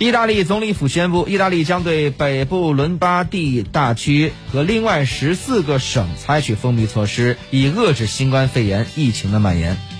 意大利总理府宣布意大利将对北部伦巴第大区和另外十四个省采取封闭措施以遏制新冠肺炎疫情的蔓延。